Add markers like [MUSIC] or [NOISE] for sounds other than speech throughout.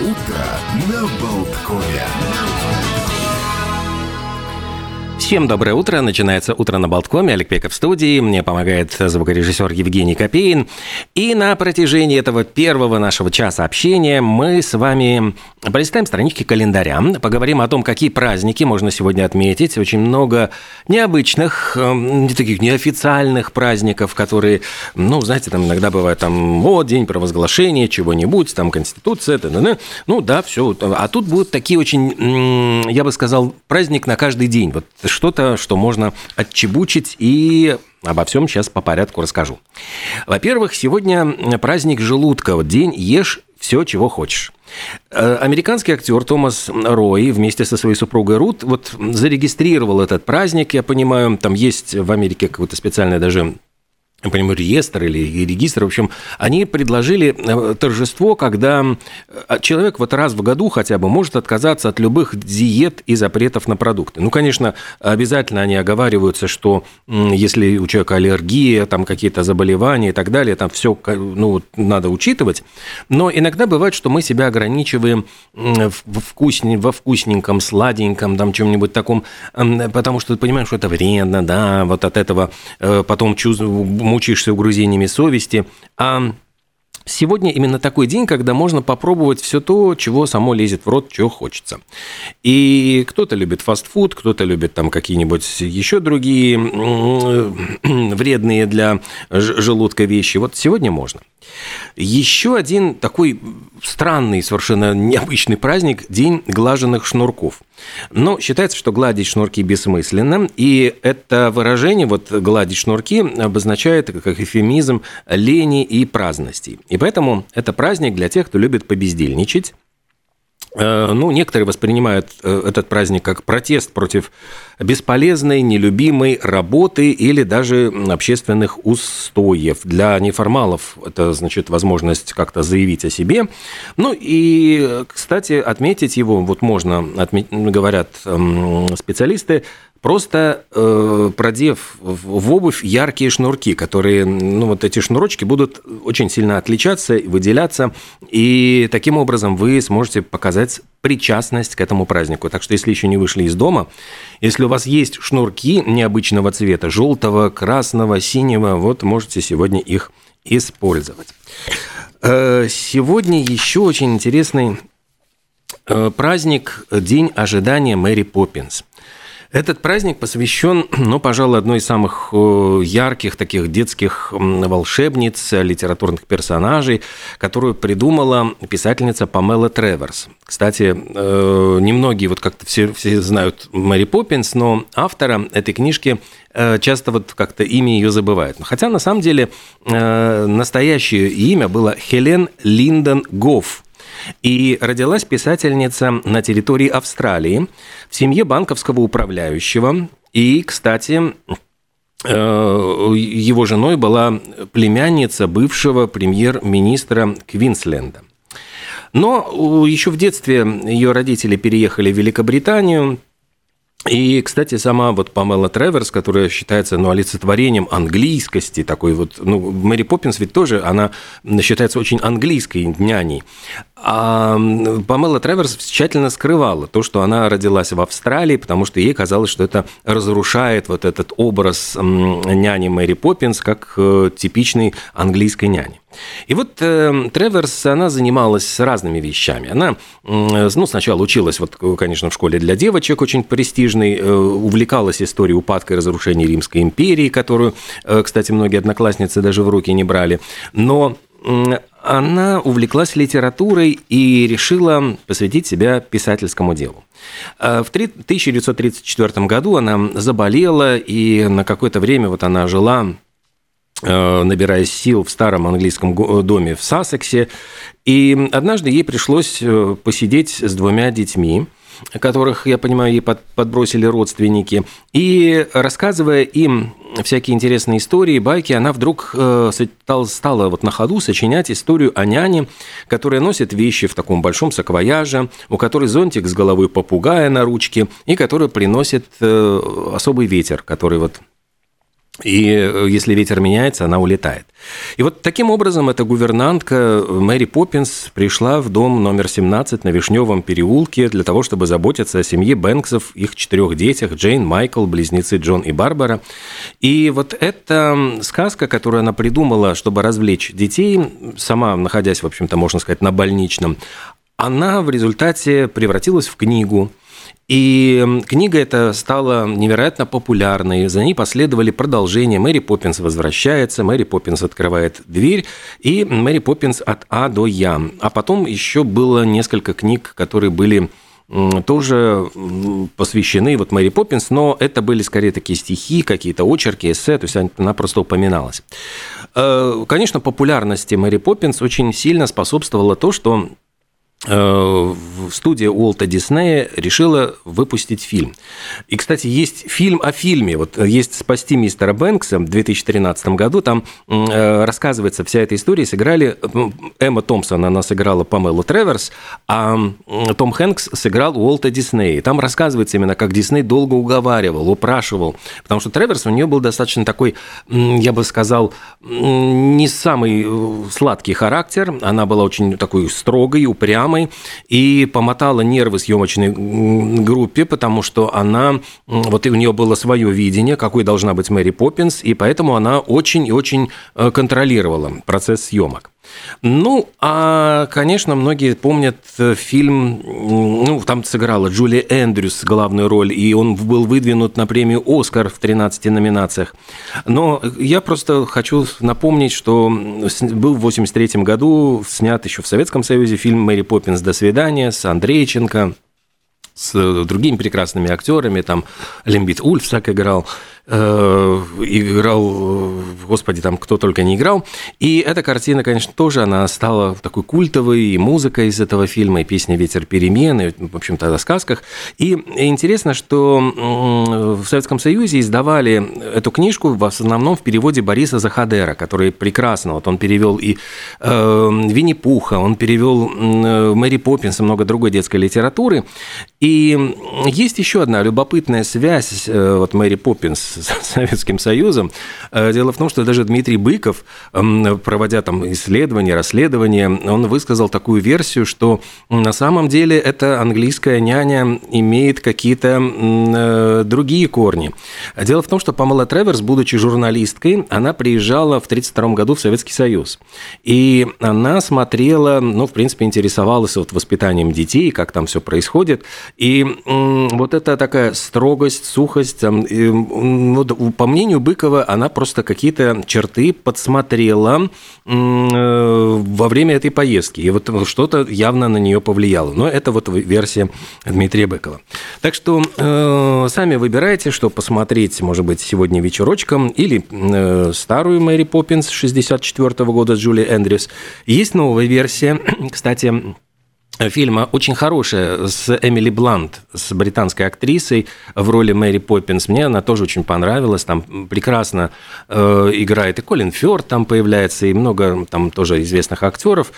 Утро на Болткове. Всем доброе утро. Начинается утро на Болткоме. Олег Пеков в студии. Мне помогает звукорежиссер Евгений Копеин. И на протяжении этого первого нашего часа общения мы с вами полистаем странички календаря, поговорим о том, какие праздники можно сегодня отметить. Очень много необычных, эм, таких неофициальных праздников, которые, ну, знаете, там иногда бывает там, о, день провозглашения чего-нибудь, там, Конституция, т -т -т. ну, да, все. А тут будут такие очень, я бы сказал, праздник на каждый день. Вот что-то, что можно отчебучить и Обо всем сейчас по порядку расскажу. Во-первых, сегодня праздник желудка. Вот день ешь все, чего хочешь. Э, американский актер Томас Рой вместе со своей супругой Рут вот зарегистрировал этот праздник, я понимаю, там есть в Америке какое-то специальное даже я понимаю, реестр или регистр, в общем, они предложили э, торжество, когда э, человек вот раз в году хотя бы может отказаться от любых диет и запретов на продукты. Ну, конечно, обязательно они оговариваются, что если у человека аллергия, там какие-то заболевания и так далее, там все ну, надо учитывать. Но иногда бывает, что мы себя ограничиваем в вкусне, во вкусненьком, сладеньком, там чем-нибудь таком, потому что ты понимаешь, что это вредно, да, вот от этого э, потом чувствуешь мучаешься угрызениями совести, а Сегодня именно такой день, когда можно попробовать все то, чего само лезет в рот, чего хочется. И кто-то любит фастфуд, кто-то любит там какие-нибудь еще другие вредные для желудка вещи. Вот сегодня можно. Еще один такой странный, совершенно необычный праздник – День глаженных шнурков. Но считается, что гладить шнурки бессмысленно, и это выражение, вот гладить шнурки, обозначает как эфемизм лени и праздности. И поэтому это праздник для тех, кто любит побездельничать, ну, некоторые воспринимают э, этот праздник как протест против бесполезной, нелюбимой работы или даже общественных устоев. Для неформалов это значит возможность как-то заявить о себе. Ну и, кстати, отметить его, вот можно, говорят эм, специалисты, Просто э, продев в обувь яркие шнурки, которые, ну вот эти шнурочки будут очень сильно отличаться, выделяться, и таким образом вы сможете показать причастность к этому празднику. Так что если еще не вышли из дома, если у вас есть шнурки необычного цвета, желтого, красного, синего, вот можете сегодня их использовать. Э, сегодня еще очень интересный э, праздник, день ожидания Мэри Поппинс. Этот праздник посвящен, [CLEARS THROAT] ну, пожалуй, одной из самых э, ярких таких детских волшебниц, литературных персонажей, которую придумала писательница Памела Треверс. Кстати, э, немногие вот как-то все, все знают Мэри Поппинс, но автора этой книжки э, часто вот как-то имя ее забывают. Хотя на самом деле настоящее имя было Хелен Линдон Гофф. И родилась писательница на территории Австралии в семье банковского управляющего. И, кстати, э, его женой была племянница бывшего премьер-министра Квинсленда. Но еще в детстве ее родители переехали в Великобританию, и, кстати, сама вот Памела Треверс, которая считается ну, олицетворением английскости, такой вот, ну, Мэри Поппинс ведь тоже, она считается очень английской няней. А Памела Треверс тщательно скрывала то, что она родилась в Австралии, потому что ей казалось, что это разрушает вот этот образ няни Мэри Поппинс как э, типичной английской няни. И вот э, Треверс, она занималась разными вещами. Она, э, ну, сначала училась, вот, конечно, в школе для девочек очень престижной, э, увлекалась историей упадка и разрушения Римской империи, которую, э, кстати, многие одноклассницы даже в руки не брали. Но она увлеклась литературой и решила посвятить себя писательскому делу. Э, в 1934 году она заболела, и на какое-то время вот она жила э, набираясь сил в старом английском доме в Сассексе. И однажды ей пришлось э, посидеть с двумя детьми, которых, я понимаю, ей подбросили родственники. И рассказывая им всякие интересные истории, байки, она вдруг э, стала вот на ходу сочинять историю о няне, которая носит вещи в таком большом саквояже, у которой зонтик с головой попугая на ручке, и которая приносит э, особый ветер, который вот И если ветер меняется, она улетает. И вот таким образом эта гувернантка Мэри Поппинс пришла в дом номер 17 на Вишневом переулке для того, чтобы заботиться о семье Бэнксов, их четырех детях, Джейн, Майкл, близнецы Джон и Барбара. И вот эта сказка, которую она придумала, чтобы развлечь детей, сама находясь, в общем-то, можно сказать, на больничном, она в результате превратилась в книгу, и книга эта стала невероятно популярной. За ней последовали продолжения. Мэри Поппинс возвращается, Мэри Поппинс открывает дверь, и Мэри Поппинс от А до Я. А потом еще было несколько книг, которые были тоже посвящены вот Мэри Поппинс, но это были скорее такие стихи, какие-то очерки, эссе, то есть она просто упоминалась. Э, конечно, популярности Мэри Поппинс очень сильно способствовало то, что студия Уолта Диснея решила выпустить фильм. И, кстати, есть фильм о фильме. Вот есть «Спасти мистера Бэнкса» в 2013 году. Там э, рассказывается вся эта история. Сыграли... Эмма Томпсон, она сыграла Памелу Треверс, а Том Хэнкс сыграл Уолта Диснея. Там рассказывается именно, как Дисней долго уговаривал, упрашивал. Потому что Треверс у нее был достаточно такой, я бы сказал, не самый э, сладкий характер. Она была очень такой строгой, упрямой мамой и помотала нервы съемочной группе, потому что она, вот и у нее было свое видение, какой должна быть Мэри Поппинс, и поэтому она очень и очень э, контролировала процесс съемок. Ну, а, конечно, многие помнят э, фильм, ну, там сыграла Джулия Эндрюс главную роль, и он был выдвинут на премию «Оскар» в 13 номинациях. Но я просто хочу напомнить, что был в 83 году снят еще в Советском Союзе фильм «Мэри Поппинс. До свидания» с Андрейченко, с другими прекрасными актерами, там Лембит Ульфсак играл. Э, играл, господи, там кто только не играл. И эта картина, конечно, тоже, она стала такой культовой, и музыка из этого фильма, и песня «Ветер перемены», в общем-то, о сказках. И интересно, что в Советском Союзе издавали эту книжку в основном в переводе Бориса Захадера, который прекрасно, вот он перевел и э, Винни-Пуха, он перевел э, Мэри Поппинс и много другой детской литературы. И есть еще одна любопытная связь э, вот Мэри Поппинс с Советским Союзом. Э, дело в том, что даже Дмитрий Быков, проводя там исследования, расследования, он высказал такую версию, что на самом деле эта английская няня имеет какие-то э, другие корни. Дело в том, что Памела Треверс, будучи журналисткой, она приезжала в 1932 году в Советский Союз. И она смотрела, ну, в принципе, интересовалась вот воспитанием детей, как там все происходит. И вот эта такая строгость, сухость, вот, по мнению Быкова, она просто какие-то черты подсмотрела э, во время этой поездки. И вот что-то явно на нее повлияло. Но это вот версия Дмитрия Быкова. Так что э, сами выбирайте, что посмотреть, может быть, сегодня вечерочком, или э, старую Мэри Поппинс 64 года с Джулией Эндрюс. Есть новая версия, [CLEARS THROAT] кстати, фильма очень хорошая с Эмили Блант, с британской актрисой в роли Мэри Поппинс. Мне она тоже очень понравилась. Там прекрасно э, играет и Колин Фёрд там появляется, и много там тоже известных актеров.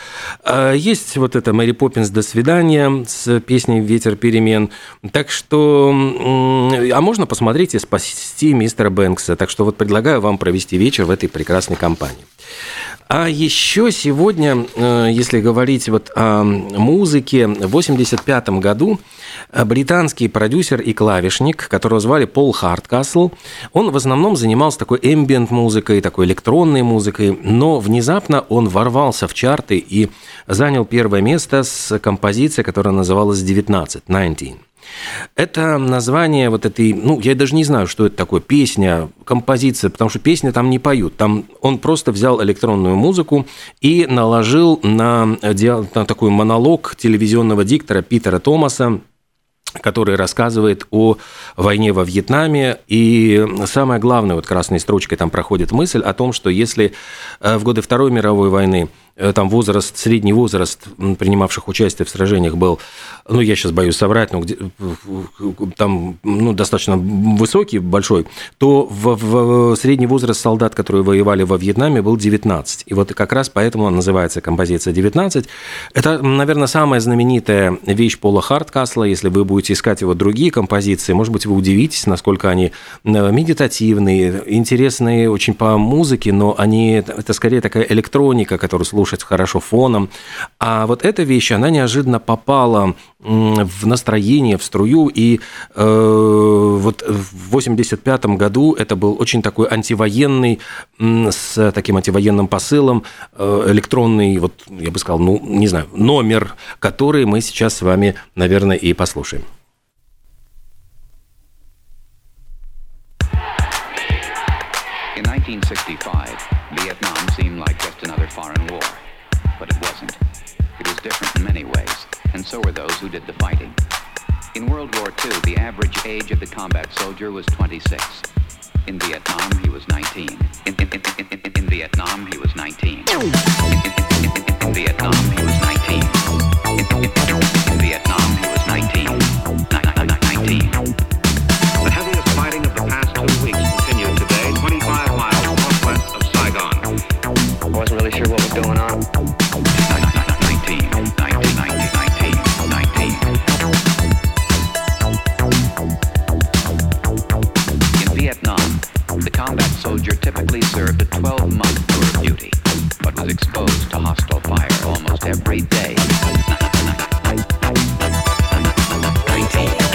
Э, есть вот эта Мэри Поппинс «До свидания» с песней «Ветер перемен». Так что... Э, а можно посмотреть и спасти мистера Бэнкса. Так что вот предлагаю вам провести вечер в этой прекрасной компании. А еще сегодня, э, если говорить вот о музыке, в 1985 году британский продюсер и клавишник, которого звали Пол Харткасл, он в основном занимался такой эмбиент музыкой, такой электронной музыкой, но внезапно он ворвался в чарты и занял первое место с композицией, которая называлась «19», «19». Это название вот этой, ну, я даже не знаю, что это такое, песня, композиция, потому что песни там не поют. Там он просто взял электронную музыку и наложил на, на такой монолог телевизионного диктора Питера Томаса, который рассказывает о войне во Вьетнаме. И самое главное, вот красной строчкой там проходит мысль о том, что если э, в годы Второй мировой войны э, там возраст, средний возраст принимавших участие в сражениях был, ну, я сейчас боюсь соврать, но где, там ну, достаточно высокий, большой, то в, в средний возраст солдат, которые воевали во Вьетнаме, был 19. И вот как раз поэтому называется композиция 19. Это, наверное, самая знаменитая вещь Пола Харткасла. Если вы будете искать его другие композиции, может быть, вы удивитесь, насколько они э, медитативные, интересные очень по музыке, но они, это скорее такая электроника, которую слушать хорошо фоном. А вот эта вещь, она неожиданно попала в настроение, в струю, и э, вот в 85 году это был очень такой антивоенный, с таким антивоенным посылом, э, электронный, вот я бы сказал, ну, не знаю, номер, который мы сейчас с вами, наверное, и послушаем. In 1965, but it wasn't. It was different in many ways, and so were those who did the fighting. In World War II, the average age of the combat soldier was 26. In Vietnam, he was 19. In, in, in, in Vietnam, he was 19. In, Vietnam, 12 months tour of duty, but was exposed to hostile fire almost every day. [LAUGHS] 19.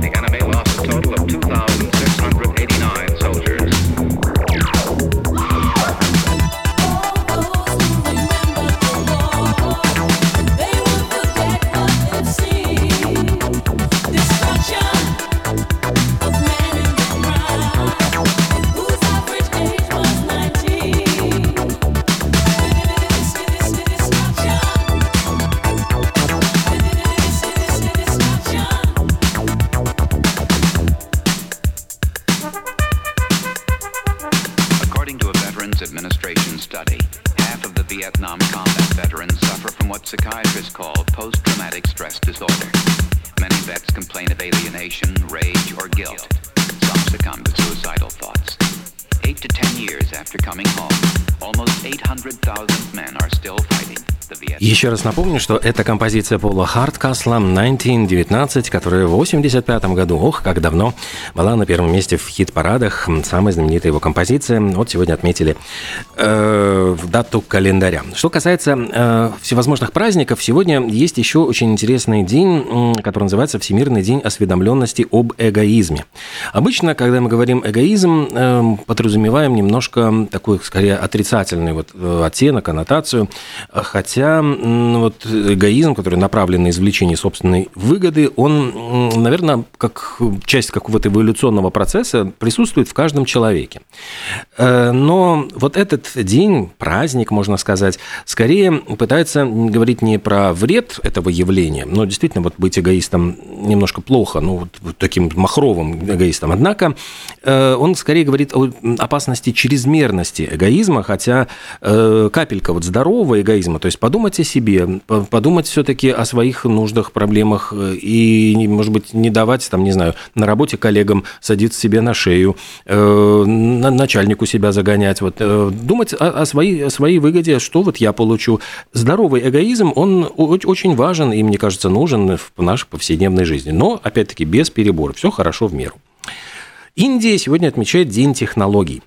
the enemy lost a total of 2,000. Veterans Administration study, half of the Vietnam combat veterans suffer from what psychiatrists call post-traumatic stress disorder. Many vets complain of alienation, rage, or guilt. Some succumb to suicidal thoughts. Eight to ten years after coming home, almost 800,000 men are still fighting. Еще раз напомню, что это композиция Пола Харткасла 1919, которая в 85 году, ох, как давно, была на первом месте в хит-парадах. Самая знаменитая его композиция. Вот сегодня отметили э, дату календаря. Что касается э, всевозможных праздников, сегодня есть еще очень интересный день, который называется Всемирный день осведомленности об эгоизме. Обычно, когда мы говорим эгоизм, э, подразумеваем немножко такой, скорее, отрицательный вот э, оттенок, аннотацию, хотя вот эгоизм, который направлен на извлечение собственной выгоды, он, наверное, как часть какого-то эволюционного процесса присутствует в каждом человеке. Э, но вот этот день, праздник, можно сказать, скорее пытается говорить не про вред этого явления, но действительно вот быть эгоистом немножко плохо, ну вот таким махровым эгоистом. Однако э, он скорее говорит о опасности чрезмерности эгоизма, хотя э, капелька вот здорового эгоизма, то есть подумать о себе, подумать все-таки о своих нуждах, проблемах э, и, может быть, не давать, там, не знаю, на работе коллегам садиться себе на шею, э, начальнику себя загонять, вот, э, думать о, о, своей, о своей выгоде, что вот я получу. Здоровый эгоизм, он очень важен и, мне кажется, нужен в нашей повседневной жизни. Но, опять-таки, без перебора. Все хорошо в меру. Индия сегодня отмечает День технологий.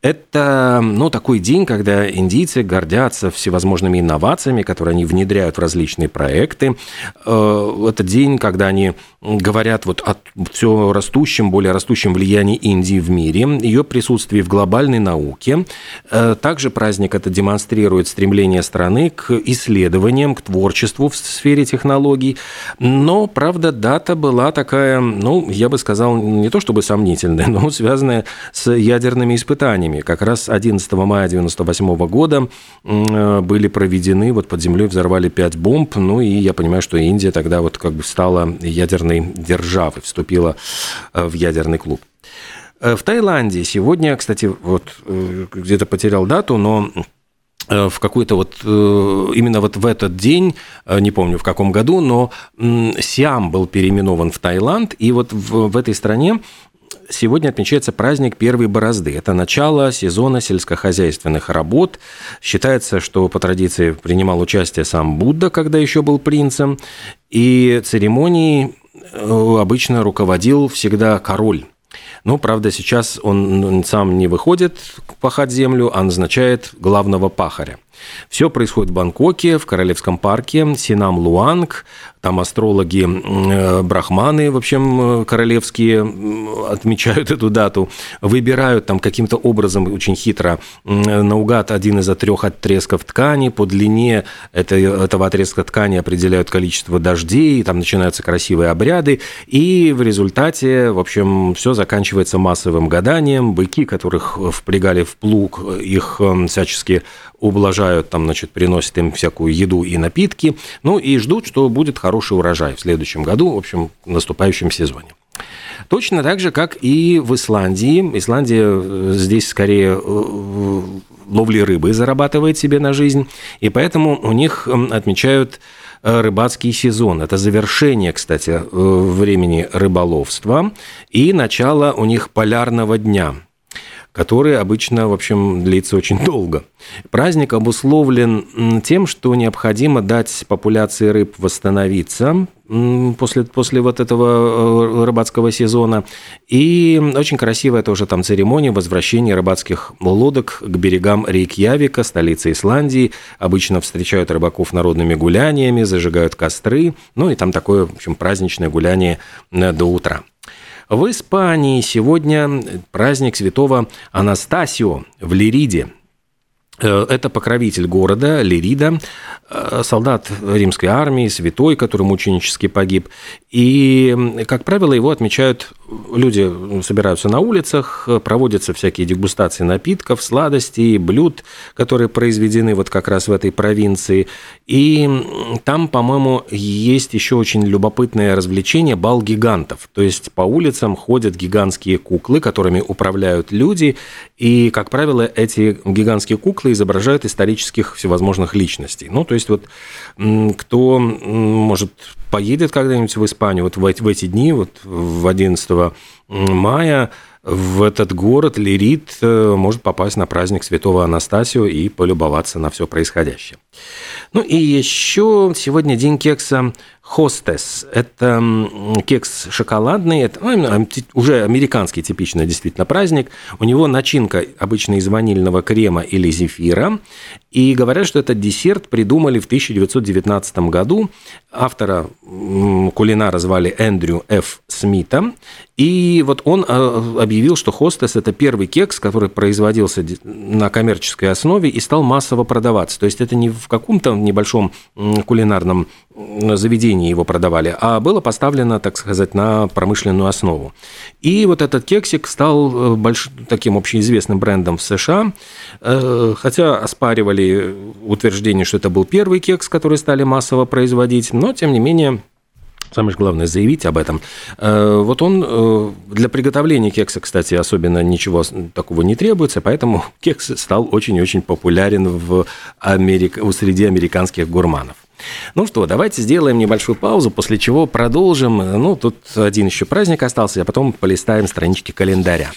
Это ну, такой день, когда индийцы гордятся всевозможными инновациями, которые они внедряют в различные проекты. Э, это день, когда они говорят вот о все растущем, более растущем влиянии Индии в мире, ее присутствии в глобальной науке. Э, также праздник это демонстрирует стремление страны к исследованиям, к творчеству в сфере технологий. Но, правда, дата была такая, ну, я бы сказал, не то чтобы сомнительная, [LAUGHS] но связанная с ядерными испытаниями. Как раз 11 мая 1998 года э, были проведены, вот под землей взорвали пять бомб, ну и я понимаю, что Индия тогда вот как бы стала ядерной державой, вступила э, в ядерный клуб. Э, в Таиланде сегодня, кстати, вот где-то потерял дату, но в какой-то вот именно вот в этот день, не помню в каком году, но Сиам был переименован в Таиланд, и вот в, в этой стране сегодня отмечается праздник первой борозды. Это начало сезона сельскохозяйственных работ. Считается, что по традиции принимал участие сам Будда, когда еще был принцем. И церемонией э, обычно руководил всегда король. Ну, правда, сейчас он сам не выходит пахать землю, а назначает главного пахаря. Все происходит в Бангкоке, в Королевском парке, Синам Луанг, там астрологи, э, брахманы, в общем, э, королевские отмечают [LAUGHS] эту дату, выбирают там каким-то образом очень хитро наугад один из трех отрезков ткани, по длине этого отрезка ткани определяют количество дождей, там начинаются красивые обряды, и в результате, в общем, все заканчивается массовым гаданием, быки, которых впрягали в плуг, их всячески ублажают, там, значит, приносят им всякую еду и напитки, ну и ждут, что будет хороший урожай в следующем году, в общем, в наступающем сезоне. Точно так же, как и в Исландии. Исландия э, здесь скорее э, ловли рыбы зарабатывает себе на жизнь, и поэтому у них отмечают э, рыбацкий сезон. Это завершение, кстати, времени рыболовства и начало у них полярного дня – который обычно, в общем, длится очень долго. Праздник обусловлен тем, что необходимо дать популяции рыб восстановиться после, после вот этого э, рыбацкого сезона. И очень красивая тоже там церемония возвращения рыбацких лодок к берегам Рейкьявика, столицы Исландии. Обычно встречают рыбаков народными гуляниями, зажигают костры. Ну и там такое, в общем, праздничное гуляние э, до утра. В Испании сегодня праздник святого Анастасио в Лириде. Э, это покровитель города Лирида, э, солдат римской армии, святой, который мученически погиб. И, как правило, его отмечают люди, собираются на улицах, проводятся всякие дегустации напитков, сладостей, блюд, которые произведены вот как раз в этой провинции. И там, по-моему, есть еще очень любопытное развлечение бал гигантов. То есть по улицам ходят гигантские куклы, которыми управляют люди. И, как правило, эти гигантские куклы изображают исторических всевозможных личностей. Ну, то есть вот кто, может, поедет когда-нибудь в Испанию, вот в эти, в эти дни, вот в 11 мая, в этот город Лирит э, может попасть на праздник Святого Анастасио и полюбоваться на все происходящее. Ну и еще сегодня день кекса Хостес. Это кекс шоколадный, это ну, уже американский типичный действительно праздник. У него начинка обычно из ванильного крема или зефира. И говорят, что этот десерт придумали в 1919 году. Автора кулинара звали Эндрю Ф. Смита. И вот он э, объявил, что Хостес – это первый кекс, который производился на коммерческой основе и стал массово продаваться. То есть это не в каком-то небольшом кулинарном заведении его продавали, а было поставлено, так сказать, на промышленную основу. И вот этот кексик стал э, больш... таким общеизвестным брендом в США, э, хотя оспаривали утверждение, что это был первый кекс, который стали массово производить, но, тем не менее, Самое главное заявить об этом. Э, вот он для приготовления кекса, кстати, особенно ничего такого не требуется, поэтому [LAUGHS] кекс стал очень-очень популярен в Америк... среди американских гурманов. Ну что, давайте сделаем небольшую паузу, после чего продолжим. Ну, тут один еще праздник остался, а потом полистаем странички календаря.